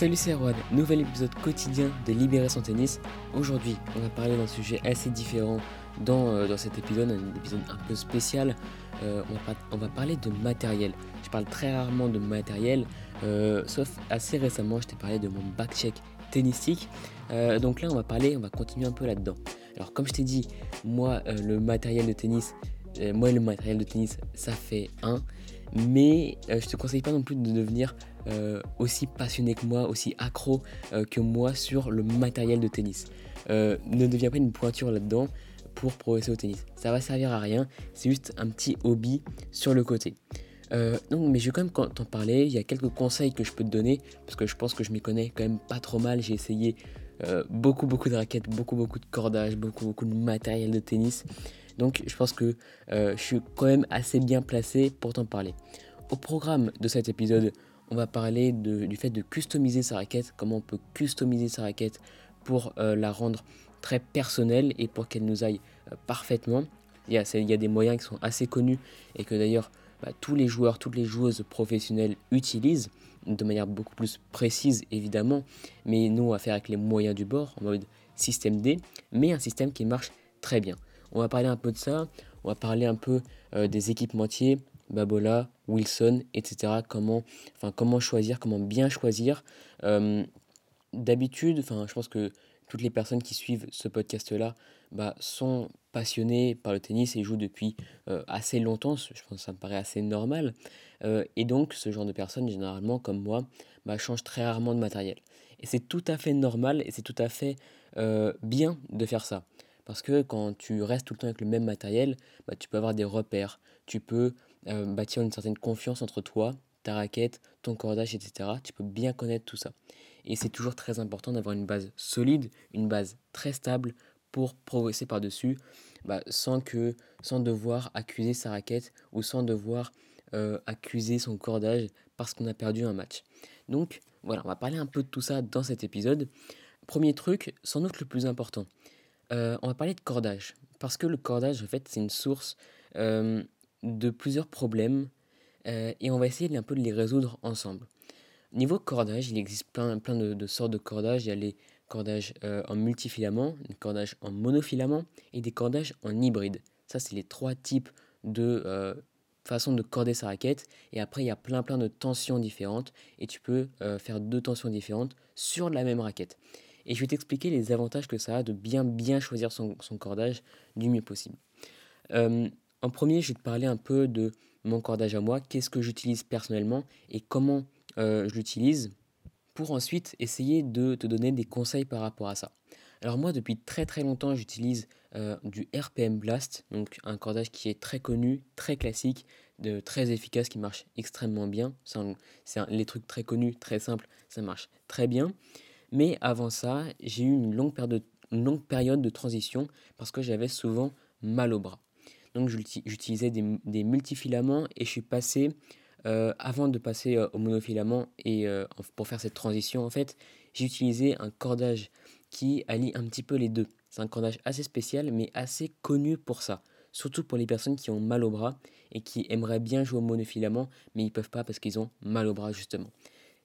Salut c'est Erwan, nouvel épisode quotidien de Libérer son tennis. Aujourd'hui on va parler d'un sujet assez différent dans, euh, dans cet épisode, un épisode un peu spécial. Euh, on, va, parler de matériel. Je parle très rarement de matériel, euh, sauf assez récemment je t'ai parlé de mon back-check tennistique. donc là on va parler, on va continuer un peu là-dedans. Alors comme je t'ai dit, moi le matériel de tennis, moi le matériel de tennis ça fait un mais je te conseille pas non plus de devenir euh, aussi passionné que moi, aussi accro euh, que moi sur le matériel de tennis. Euh, ne deviens pas une pointure là-dedans pour progresser au tennis. Ça va servir à rien, c'est juste un petit hobby sur le côté. donc, mais je vais quand même t'en parler. Il y a quelques conseils que je peux te donner parce que je pense que je m'y connais quand même pas trop mal. J'ai essayé beaucoup, beaucoup de raquettes, beaucoup, beaucoup de cordages, beaucoup, beaucoup de matériel de tennis. Donc, je pense que je suis quand même assez bien placé pour t'en parler. Au programme de cet épisode, on va parler du fait de customiser sa raquette, comment on peut customiser sa raquette pour euh, la rendre très personnelle et pour qu'elle nous aille euh, parfaitement. Il y, a, des moyens qui sont assez connus et que d'ailleurs bah, tous les joueurs, toutes les joueuses professionnelles utilisent de manière beaucoup plus précise évidemment, mais nous on va faire avec les moyens du bord en mode système D, mais un système qui marche très bien. On va parler un peu de ça, on va parler un peu euh, des équipementiers, Babola, Wilson, etc. Comment, enfin, comment choisir, comment bien choisir. Euh, d'habitude, enfin, je pense que toutes les personnes qui suivent ce podcast-là bah, sont passionnées par le tennis et jouent depuis euh, assez longtemps. Je pense que ça me paraît assez normal. Euh, et donc, ce genre de personnes, généralement, comme moi, bah, changent très rarement de matériel. Et c'est tout à fait normal et c'est tout à fait bien de faire ça. Parce que quand tu restes tout le temps avec le même matériel, bah, tu peux avoir des repères, tu peux euh, bâtir une certaine confiance entre toi, ta raquette, ton cordage, etc. Tu peux bien connaître tout ça. Et c'est toujours très important d'avoir une base solide, une base très stable pour progresser par-dessus, bah, sans, que, sans devoir accuser sa raquette ou sans devoir euh, accuser son cordage parce qu'on a perdu un match. Donc voilà, on va parler un peu de tout ça dans cet épisode. Premier truc, sans doute le plus important, euh, on va parler de cordage. Parce que le cordage, en fait, c'est une source de plusieurs problèmes euh, et on va essayer un peu de les résoudre ensemble. Niveau cordage, il existe plein, de, sortes de cordages. Il y a les cordages en multifilament, les cordages en monofilament et des cordages en hybride. Ça, c'est les trois types de façons de corder sa raquette. Et après, il y a plein plein de tensions différentes et tu peux faire deux tensions différentes sur la même raquette. Et je vais t'expliquer les avantages que ça a de bien bien choisir son, cordage du mieux possible. Euh, en premier, je vais te parler un peu de mon cordage à moi, qu'est-ce que j'utilise personnellement et comment euh, je l'utilise pour ensuite essayer de te donner des conseils par rapport à ça. Alors moi, depuis très très longtemps, j'utilise euh, du RPM Blast, donc un cordage qui est très connu, très classique, très efficace, qui marche extrêmement bien. C'est les trucs très connus, très simples, ça marche très bien. Mais avant ça, j'ai eu une longue, de, longue période de transition parce que j'avais souvent mal au bras. Donc j'utilisais des, multifilaments et je suis passé, euh, avant de passer euh, au monofilament et euh, pour faire cette transition, en fait, j'ai utilisé un cordage qui allie un petit peu les deux. C'est un cordage assez spécial mais assez connu pour ça. Surtout pour les personnes qui ont mal au bras et qui aimeraient bien jouer au monofilament mais ils ne peuvent pas parce qu'ils ont mal au bras justement.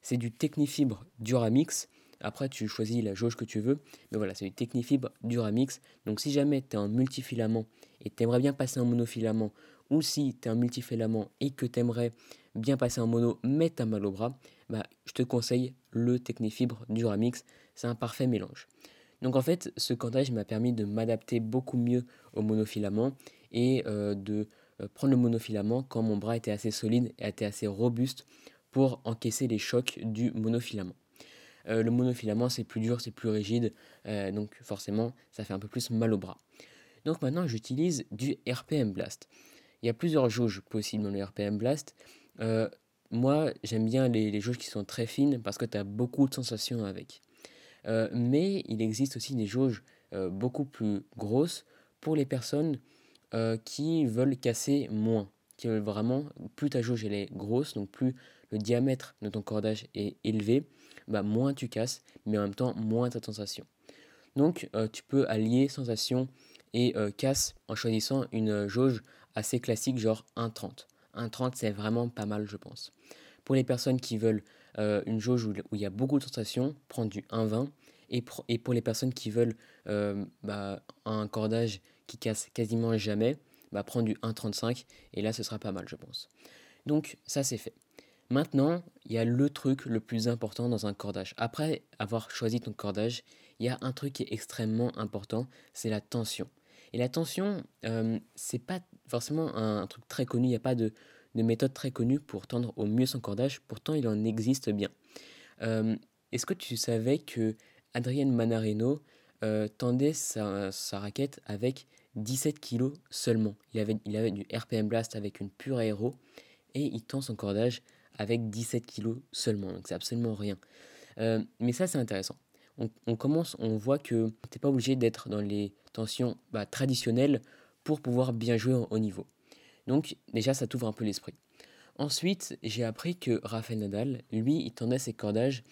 C'est du Technifibre Duramix après, tu choisis la jauge que tu veux. Mais voilà, c'est du Technifibre Duramix. Donc, si jamais tu es en multifilament et tu aimerais bien passer en monofilament, ou si tu es un multifilament et que tu aimerais bien passer en mono, mais tu as mal au bras, bah, je te conseille le Technifibre Duramix. C'est un parfait mélange. Donc, en fait, ce cordage m'a permis de m'adapter beaucoup mieux au monofilament et euh, de euh, prendre le monofilament quand mon bras était assez solide et était assez robuste pour encaisser les chocs du monofilament. Euh, le monofilament, c'est plus dur, c'est plus rigide, euh, donc forcément, ça fait un peu plus mal au bras. Donc maintenant, j'utilise du RPM Blast. Il y a plusieurs jauges possibles dans le RPM Blast. Euh, moi, j'aime bien les, les, jauges qui sont très fines parce que tu as beaucoup de sensations avec. mais il existe aussi des jauges beaucoup plus grosses pour les personnes qui veulent casser moins, qui veulent vraiment, plus ta jauge elle est grosse, donc plus le diamètre de ton cordage est élevé, bah, moins tu casses, mais en même temps, moins ta sensation. Donc, euh, tu peux allier sensation et euh, casse en choisissant une jauge assez classique, genre 1,30. 1,30, c'est vraiment pas mal, je pense. Pour les personnes qui veulent euh, une jauge où, il y a beaucoup de sensations, prendre du 1,20. Et, et pour les personnes qui veulent euh, bah, un cordage qui casse quasiment jamais, bah, prendre du 1,35. Et là, ce sera pas mal, je pense. Donc, ça, c'est fait. Maintenant, il y a le truc le plus important dans un cordage. Après avoir choisi ton cordage, il y a un truc qui est extrêmement important, c'est la tension. Et la tension, euh, c'est pas forcément un, truc très connu, il n'y a pas de, méthode très connue pour tendre au mieux son cordage, pourtant il en existe bien. Euh, est-ce que tu savais que Adrien Manarino euh, tendait sa, raquette avec 17 kg seulement? Il avait, il avait du RPM Blast avec une pure aéro et il tend son cordage avec 17 kg seulement, donc c'est absolument rien. mais ça c'est intéressant on, commence, on voit que tu n'es pas obligé d'être dans les tensions bah, traditionnelles pour pouvoir bien jouer au niveau. Donc déjà, ça t'ouvre un peu l'esprit. Ensuite, j'ai appris que Rafael Nadal, lui, il tendait ses cordages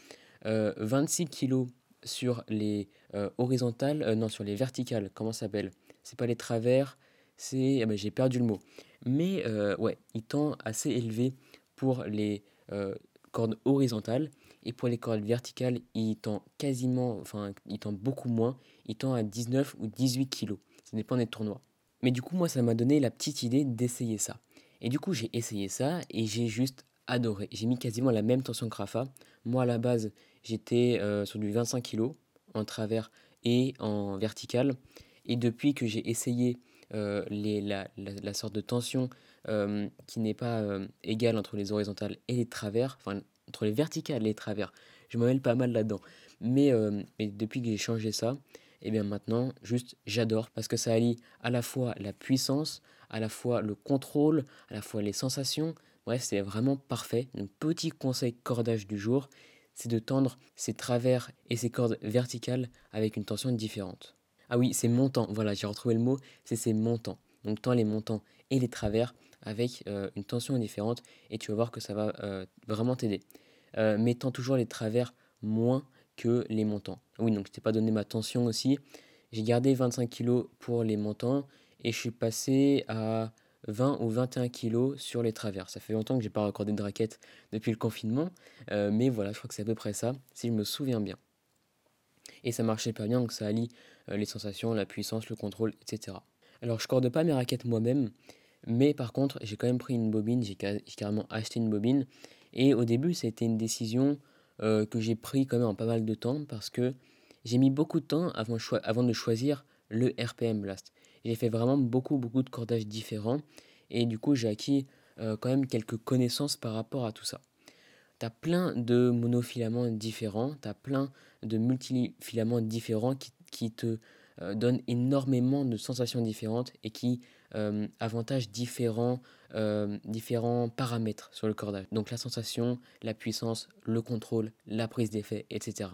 26 euh, kg sur les euh, horizontales, euh, non, sur les verticales, comment ça s'appelle? C'est pas les travers, c'est... Ah ben, j'ai perdu le mot. Mais ouais, il tend assez élevé pour les cordes horizontales et pour les cordes verticales, il tend quasiment, enfin, il tend beaucoup moins. Il tend à 19 ou 18 kg. Ça dépend des tournois. Mais du coup, moi, ça m'a donné la petite idée d'essayer ça. Et du coup, j'ai essayé ça et j'ai juste adoré. J'ai mis quasiment la même tension que Rafa. Moi, à la base, j'étais euh, sur du 25 kg en travers et en vertical. Et depuis que j'ai essayé euh, les, la, la, sorte de tension euh, qui n'est pas égale entre les horizontales et les travers, enfin entre les verticales et les travers. Je me mêle pas mal là-dedans. Mais, euh, mais, depuis que j'ai changé ça, et eh bien maintenant, juste j'adore parce que ça allie à la fois la puissance, à la fois le contrôle, à la fois les sensations. Bref, c'est vraiment parfait. Un petit conseil cordage du jour, c'est de tendre ses travers et ses cordes verticales avec une tension différente. Ah oui, c'est montant. Voilà, j'ai retrouvé le mot. C'est ces montants. Donc tends les montants et les travers avec euh, une tension différente et tu vas voir que ça va euh, vraiment t'aider. Euh, mettant toujours les travers moins que les montants. Oui, donc je t'ai pas donné ma tension aussi. J'ai gardé 25 kg pour les montants et je suis passé à 20 ou 21 kg sur les travers. Ça fait longtemps que j'ai pas recordé de raquette depuis le confinement, mais voilà, je crois que c'est à peu près ça, si je me souviens bien. Et ça marchait pas bien, donc ça allie les sensations, la puissance, le contrôle, etc. Alors je corde pas mes raquettes moi-même, mais par contre, j'ai quand même pris une bobine, j'ai carrément acheté une bobine. Et au début, c'était une décision euh, que j'ai pris quand même en pas mal de temps parce que j'ai mis beaucoup de temps avant, avant de choisir le RPM Blast. J'ai fait vraiment beaucoup, beaucoup de cordages différents et du coup, j'ai acquis euh, quand même quelques connaissances par rapport à tout ça. Tu plein de monofilaments différents, tu as plein de multifilaments différents qui, te euh, donnent énormément de sensations différentes et qui euh, avantage différents, euh, différents paramètres sur le cordage. Donc la sensation, la puissance, le contrôle, la prise d'effet, etc.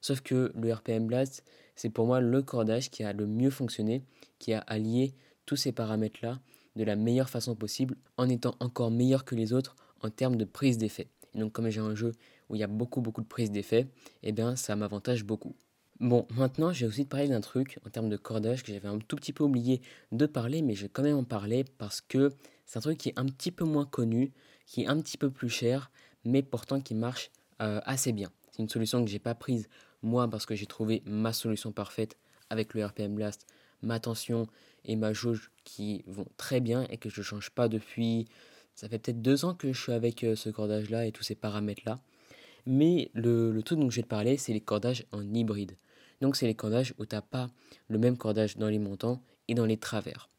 Sauf que le RPM Blast, c'est pour moi le cordage qui a le mieux fonctionné, qui a allié tous ces paramètres-là de la meilleure façon possible, en étant encore meilleur que les autres en termes de prise d'effet. Et donc comme j'ai un jeu où il y a beaucoup beaucoup de prise d'effet, eh bien ça m'avantage beaucoup. Bon, maintenant, je vais aussi te parler d'un truc en termes de cordage que j'avais un tout petit peu oublié de parler, mais je vais quand même en parler parce que c'est un truc qui est un petit peu moins connu, qui est un petit peu plus cher, mais pourtant qui marche euh, assez bien. C'est une solution que j'ai pas prise moi parce que j'ai trouvé ma solution parfaite avec le RPM Blast, ma tension et ma jauge qui vont très bien et que je ne change pas depuis. Ça fait peut-être deux ans que je suis avec euh, ce cordage-là et tous ces paramètres-là. Mais le, le truc dont je vais te parler, c'est les cordages en hybride. Donc c'est les cordages où tu n'as pas le même cordage dans les montants et dans les travers.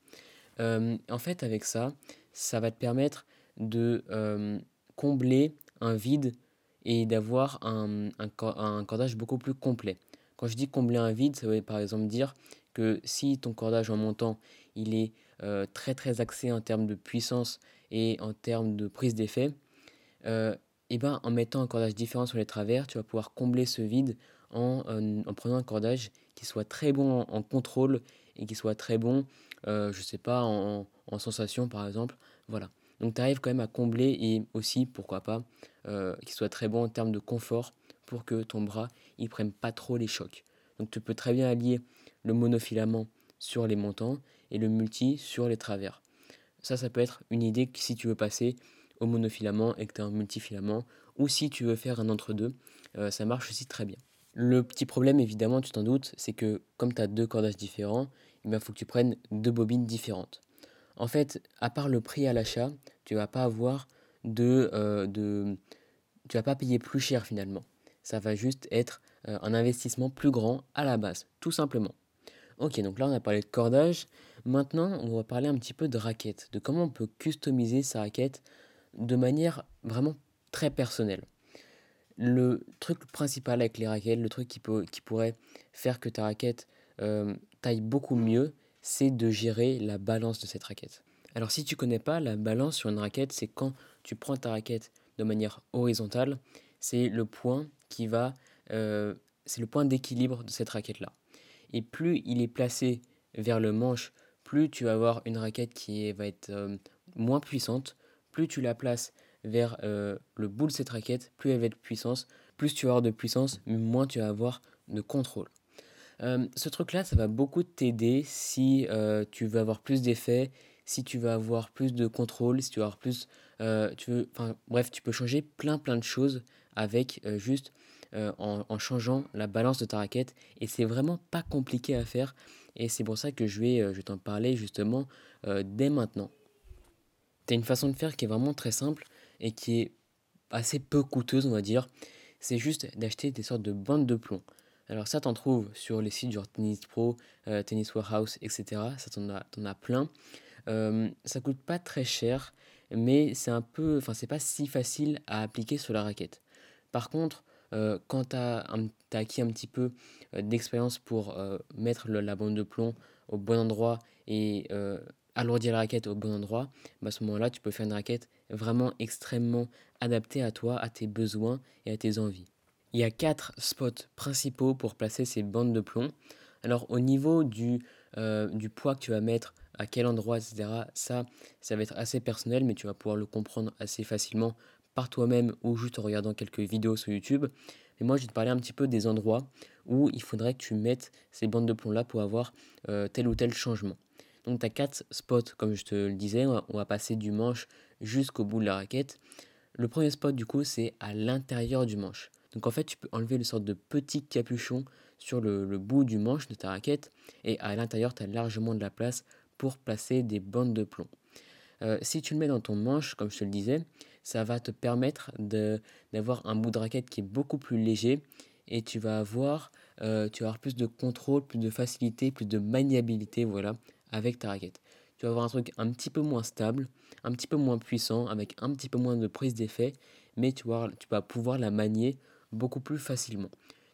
Euh, en fait, avec ça, ça va te permettre de euh, combler un vide et d'avoir un, un, cordage beaucoup plus complet. Quand je dis combler un vide, ça veut par exemple dire que si ton cordage en montant, il est très très axé en termes de puissance et en termes de prise d'effet, et ben, en mettant un cordage différent sur les travers, tu vas pouvoir combler ce vide euh, en, prenant un cordage qui soit très bon en, contrôle et qui soit très bon, euh, je sais pas, en, sensation par exemple. Voilà. Donc tu arrives quand même à combler et aussi, pourquoi pas, euh, qu'il soit très bon en termes de confort pour que ton bras il prenne pas trop les chocs. Donc tu peux très bien allier le monofilament sur les montants et le multi sur les travers. Ça, ça peut être une idée si tu veux passer au monofilament et que tu as un multifilament ou si tu veux faire un entre-deux, ça marche aussi très bien. Le petit problème, évidemment, tu t'en doutes, c'est que comme tu as deux cordages différents, il eh faut que tu prennes deux bobines différentes. En fait, à part le prix à l'achat, tu vas pas avoir de, euh, de, vas pas payer plus cher finalement. Ça va juste être euh, un investissement plus grand à la base, tout simplement. Ok, donc là on a parlé de cordage. Maintenant, on va parler un petit peu de raquette, de comment on peut customiser sa raquette de manière vraiment très personnelle le truc principal avec les raquettes, le truc qui, pourrait faire que ta raquette euh, taille beaucoup mieux, c'est de gérer la balance de cette raquette. Alors si tu connais pas la balance sur une raquette, c'est quand tu prends ta raquette de manière horizontale, c'est le point qui va, euh, c'est le point d'équilibre de cette raquette là. Et plus il est placé vers le manche, plus tu vas avoir une raquette qui va être euh, moins puissante, plus tu la places vers euh, le bout de cette raquette, plus elle va être puissance, plus tu vas avoir de puissance, moins tu vas avoir de contrôle. Euh, ce truc-là, ça va beaucoup t'aider si tu veux avoir plus d'effets, si tu veux avoir plus de contrôle, si tu veux avoir plus... bref, tu peux changer plein plein de choses avec juste en, en, changeant la balance de ta raquette. Et c'est vraiment pas compliqué à faire. Et c'est pour ça que je vais, je vais t'en parler justement dès maintenant. Tu as une façon de faire qui est vraiment très simple et qui est assez peu coûteuse, on va dire. C'est juste d'acheter des sortes de bandes de plomb. Alors ça, t'en trouves sur les sites genre Tennis Pro, euh, Tennis Warehouse, etc. Ça, t'en as, en as plein. Euh, ça coûte pas très cher, mais c'est un peu, enfin c'est pas si facile à appliquer sur la raquette. Par contre, euh, quand tu as, acquis un petit peu euh, d'expérience pour mettre la bande de plomb au bon endroit et alourdir la raquette au bon endroit, bah, à ce moment-là, tu peux faire une raquette vraiment extrêmement adaptée à toi, à tes besoins et à tes envies. Il y a quatre spots principaux pour placer ces bandes de plomb. Alors au niveau du, euh, du poids que tu vas mettre, à quel endroit, etc., ça, ça va être assez personnel, mais tu vas pouvoir le comprendre assez facilement par toi-même ou juste en regardant quelques vidéos sur YouTube. Mais moi, je vais te parler un petit peu des endroits où il faudrait que tu mettes ces bandes de plomb-là pour avoir euh, tel ou tel changement. Donc tu as quatre spots, comme je te le disais, on va passer du manche jusqu'au bout de la raquette. Le premier spot du coup c'est à l'intérieur du manche. Donc en fait tu peux enlever une sorte de petit capuchon sur le, bout du manche de ta raquette et à l'intérieur tu as largement de la place pour placer des bandes de plomb. Euh, si tu le mets dans ton manche, comme je te le disais, ça va te permettre d'avoir un bout de raquette qui est beaucoup plus léger et tu vas avoir, euh, tu plus de contrôle, plus de facilité, plus de maniabilité, voilà, avec ta raquette. Tu vas avoir un truc un petit peu moins stable, un petit peu moins puissant, avec un petit peu moins de prise d'effet, mais tu, vas, tu vas pouvoir la manier beaucoup plus facilement.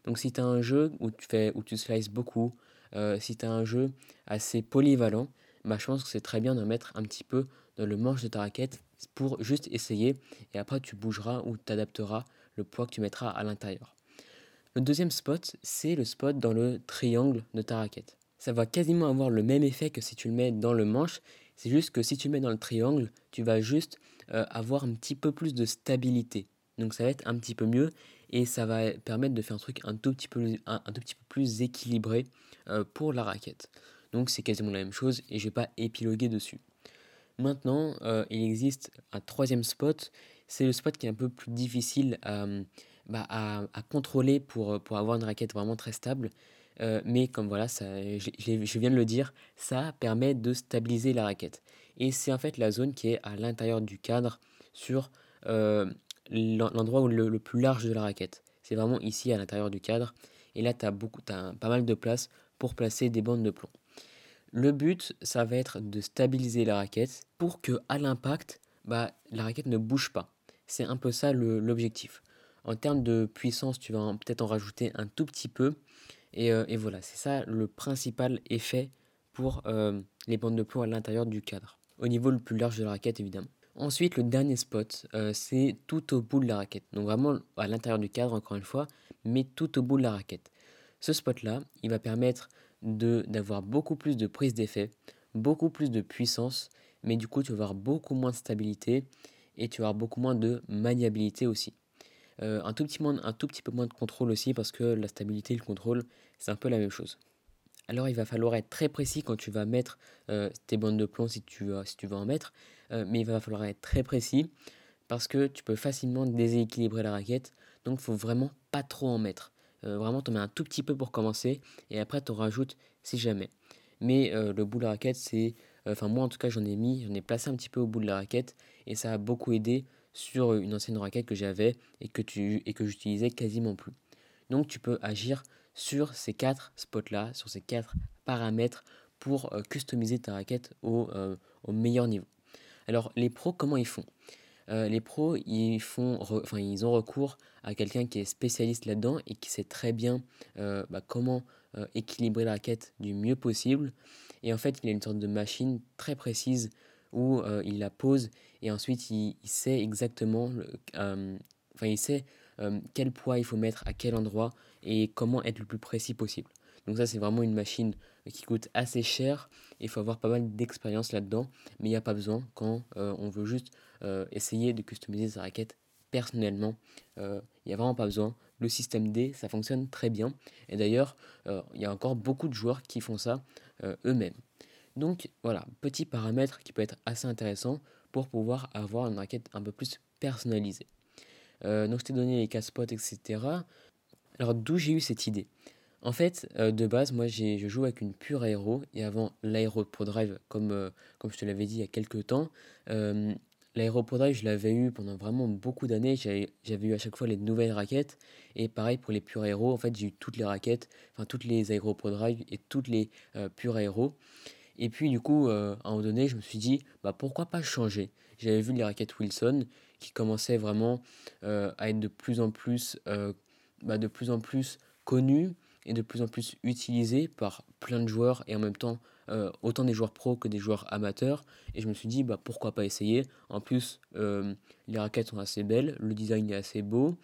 Donc si tu as un jeu où tu, fais, où tu slices beaucoup, euh, si tu as un jeu assez polyvalent, bah, je pense que c'est très bien de mettre un petit peu le manche de ta raquette pour juste essayer et après tu bougeras ou tu adapteras le poids que tu mettras à l'intérieur. Le deuxième spot, c'est le spot dans le triangle de ta raquette ça va quasiment avoir le même effet que si tu le mets dans le manche. C'est juste que si tu le mets dans le triangle, tu vas juste euh, avoir un petit peu plus de stabilité. Donc ça va être un petit peu mieux et ça va permettre de faire un truc un tout petit peu, plus équilibré euh, pour la raquette. Donc c'est quasiment la même chose et je vais pas épiloguer dessus. Maintenant, euh, il existe un troisième spot. C'est le spot qui est un peu plus difficile à, bah, à, à contrôler pour, pour avoir une raquette vraiment très stable. Euh, mais comme voilà, ça, je, viens de le dire, ça permet de stabiliser la raquette. Et c'est en fait la zone qui est à l'intérieur du cadre sur euh, l'endroit où le, plus large de la raquette. C'est vraiment ici à l'intérieur du cadre. Et là, tu as pas mal de place pour placer des bandes de plomb. Le but, ça va être de stabiliser la raquette pour que à l'impact, bah, la raquette ne bouge pas. C'est un peu ça l'objectif. En termes de puissance, tu vas peut-être en rajouter un tout petit peu, euh, et, voilà, c'est ça le principal effet pour euh, les bandes de plomb à l'intérieur du cadre. Au niveau le plus large de la raquette, évidemment. Ensuite, le dernier spot, euh, c'est tout au bout de la raquette. Donc vraiment à l'intérieur du cadre, encore une fois, mais tout au bout de la raquette. Ce spot-là, il va permettre d'avoir beaucoup plus de prise d'effet, beaucoup plus de puissance, mais du coup, tu vas avoir beaucoup moins de stabilité et tu vas avoir beaucoup moins de maniabilité aussi. Euh, un, tout petit un tout petit peu moins de contrôle aussi parce que la stabilité et le contrôle, c'est un peu la même chose. Alors il va falloir être très précis quand tu vas mettre euh, tes bandes de plomb si tu, si tu veux en mettre, euh, mais il va falloir être très précis parce que tu peux facilement déséquilibrer la raquette, donc il faut vraiment pas trop en mettre. Euh, vraiment, tu en mets un tout petit peu pour commencer, et après tu rajoutes si jamais. Mais euh, le bout de la raquette, c'est... Enfin moi en tout cas j'en ai mis, j'en ai placé un petit peu au bout de la raquette, et ça a beaucoup aidé sur une ancienne raquette que j'avais et que, tu, et que j'utilisais quasiment plus. Donc tu peux agir sur ces quatre spots-là, sur ces quatre paramètres pour euh, customiser ta raquette au, au meilleur niveau. Alors les pros, comment ils font? Euh, les pros, ils, font ils ont recours à quelqu'un qui est spécialiste là-dedans et qui sait très bien euh, bah, comment euh, équilibrer la raquette du mieux possible. Et en fait, il a une sorte de machine très précise où il la pose et ensuite il, sait exactement, il sait quel poids il faut mettre à quel endroit et comment être le plus précis possible. Donc ça, c'est vraiment une machine qui coûte assez cher. Il faut avoir pas mal d'expérience là-dedans, mais il n'y a pas besoin quand on veut juste essayer de customiser sa raquette personnellement. Euh, il n'y a vraiment pas besoin. Le système D, ça fonctionne très bien. Et d'ailleurs, il y a encore beaucoup de joueurs qui font ça eux-mêmes. Donc voilà, petit paramètre qui peut être assez intéressant pour pouvoir avoir une raquette un peu plus personnalisée. donc je t'ai donné les casse-pots, etc. Alors d'où j'ai eu cette idée? En fait, euh, de base, moi je joue avec une pure aéro et avant l'aéro Pro Drive, comme, euh, comme je te l'avais dit il y a quelques temps, euh, l'aéro Pro Drive je l'avais eu pendant vraiment beaucoup d'années. J'avais eu à chaque fois les nouvelles raquettes et pareil pour les pure aéro, en fait j'ai eu toutes les raquettes, enfin toutes les aéro Pro Drive et toutes les pure aéro. Et puis du coup, à un moment donné, je me suis dit, bah pourquoi pas changer? J'avais vu les raquettes Wilson qui commençaient vraiment à être de plus en plus, bah, de plus en plus connues est de plus en plus utilisé par plein de joueurs et en même temps euh, autant des joueurs pros que des joueurs amateurs. Et je me suis dit, bah, pourquoi pas essayer En plus, euh, les raquettes sont assez belles, le design est assez beau.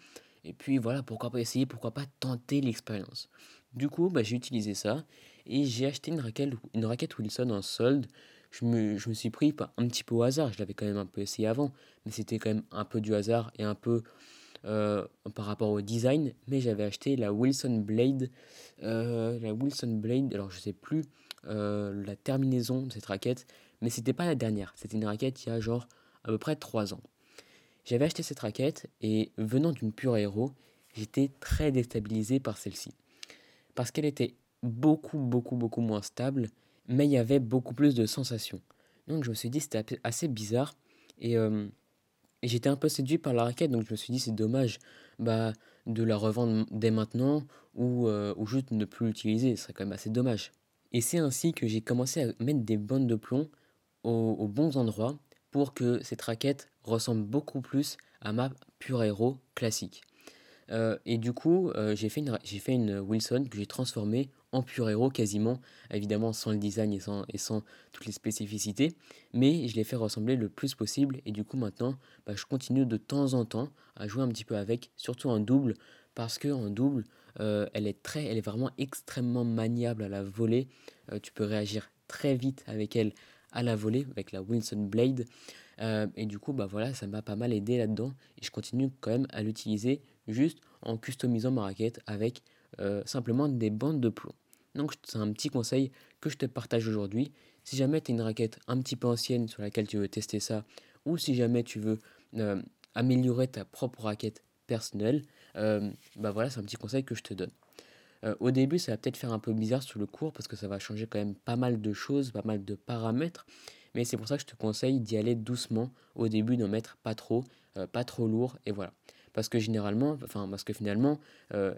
Et puis voilà, pourquoi pas essayer, pourquoi pas tenter l'expérience. Du coup, bah, j'ai utilisé ça et j'ai acheté une raquette, une raquette Wilson en solde. Je me, je me suis pris un petit peu au hasard, je l'avais quand même un peu essayé avant, mais c'était quand même un peu du hasard et un peu euh, par rapport au design, mais j'avais acheté la Wilson Blade. La Wilson Blade, alors je sais plus la terminaison de cette raquette, mais c'était pas la dernière. C'était une raquette il y a genre à peu près 3 ans. J'avais acheté cette raquette et venant d'une pure aéro, j'étais très déstabilisé par celle-ci. Parce qu'elle était beaucoup, beaucoup, beaucoup moins stable, mais il y avait beaucoup plus de sensations. Donc je me suis dit c'était assez bizarre. Et et j'étais un peu séduit par la raquette, donc je me suis dit c'est dommage bah, de la revendre dès maintenant ou, euh, ou juste ne plus l'utiliser, ce serait quand même assez dommage. Et c'est ainsi que j'ai commencé à mettre des bandes de plomb aux, bons endroits pour que cette raquette ressemble beaucoup plus à ma pure aéro classique. Euh, et du coup, euh, j'ai fait, une, fait une Wilson que j'ai transformée en pur héros quasiment, évidemment sans le design et sans, et sans toutes les spécificités, mais je l'ai fait ressembler le plus possible et du coup maintenant bah, je continue de temps en temps à jouer un petit peu avec, surtout en double, parce que en double euh, elle est très, elle est vraiment extrêmement maniable à la volée, euh, tu peux réagir très vite avec elle à la volée avec la Wilson Blade. Euh, et du coup, bah voilà, ça m'a pas mal aidé là-dedans. Et je continue quand même à l'utiliser juste en customisant ma raquette avec simplement des bandes de plomb. Donc c'est un petit conseil que je te partage aujourd'hui. Si jamais tu as une raquette un petit peu ancienne sur laquelle tu veux tester ça, ou si jamais tu veux améliorer ta propre raquette personnelle, bah voilà, c'est un petit conseil que je te donne. Euh, au début, ça va peut-être faire un peu bizarre sur le cours parce que ça va changer quand même pas mal de choses, pas mal de paramètres. Mais c'est pour ça que je te conseille d'y aller doucement au début, d'en mettre pas trop, pas trop lourd, et voilà. Parce que généralement, enfin, parce que finalement,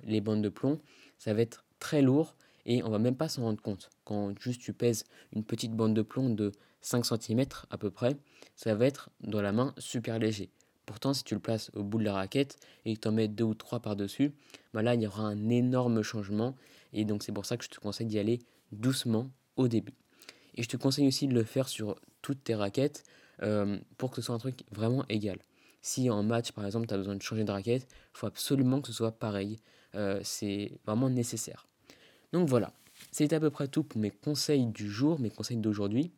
les bandes de plomb, ça va être très lourd et on va même pas s'en rendre compte. Quand juste tu pèses une petite bande de plomb de 5 cm à peu près, ça va être dans la main super léger. Pourtant, si tu le places au bout de la raquette et que tu en mets deux ou trois par-dessus, bah là, il y aura un énorme changement. Et donc, c'est pour ça que je te conseille d'y aller doucement au début. Et je te conseille aussi de le faire sur toutes tes raquettes euh, pour que ce soit un truc vraiment égal. Si en match, par exemple, tu as besoin de changer de raquette, il faut absolument que ce soit pareil. Euh, c'est vraiment nécessaire. Donc voilà, c'est à peu près tout pour mes conseils du jour, mes conseils d'aujourd'hui.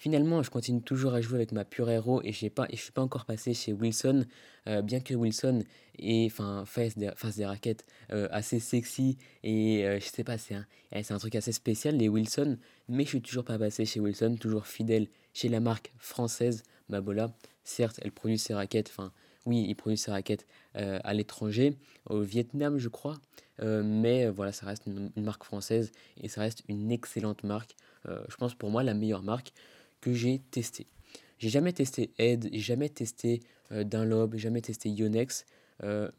Finalement, je continue toujours à jouer avec ma pure héros et je ne suis pas encore passé chez Wilson, euh, bien que Wilson ait, enfin, fasse, des, raquettes euh, assez sexy et euh, je sais pas, c'est un, un truc assez spécial les Wilson, mais je suis toujours pas passé chez Wilson, toujours fidèle chez la marque française Babola, certes, elle produit ses raquettes, enfin, oui, il produit ses raquettes à l'étranger, au Vietnam, je crois, mais voilà, ça reste une, marque française et ça reste une excellente marque. je pense pour moi la meilleure marque que j'ai testée. J'ai jamais testé Ed, jamais testé Dunlop, jamais testé Yonex,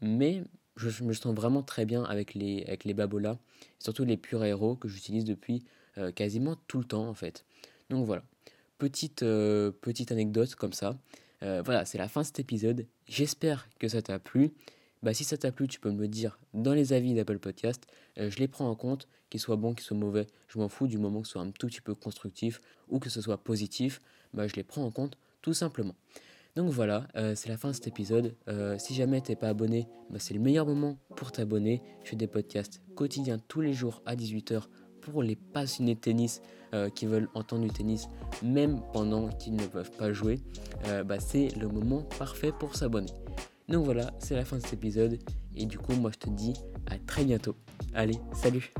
mais je, me sens vraiment très bien avec les, avec les Babola, surtout les Pure Aero que j'utilise depuis quasiment tout le temps en fait. Donc voilà, petite, petite anecdote comme ça. voilà, c'est la fin de cet épisode. J'espère que ça t'a plu. Bah, si ça t'a plu, tu peux me le dire dans les avis d'Apple Podcast. Euh, je les prends en compte, qu'ils soient bons, qu'ils soient mauvais. Je m'en fous du moment que ce soit un tout petit peu constructif ou que ce soit positif. Bah, je les prends en compte tout simplement. Donc voilà, euh, c'est la fin de cet épisode. Euh, si jamais tu n'es pas abonné, bah, c'est le meilleur moment pour t'abonner. Je fais des podcasts quotidiens tous les jours à 18h pour les passionnés de tennis qui veulent entendre du tennis même pendant qu'ils ne peuvent pas jouer. bah, c'est le moment parfait pour s'abonner. Donc voilà, c'est la fin de cet épisode. Et du coup, moi je te dis à très bientôt. Allez, salut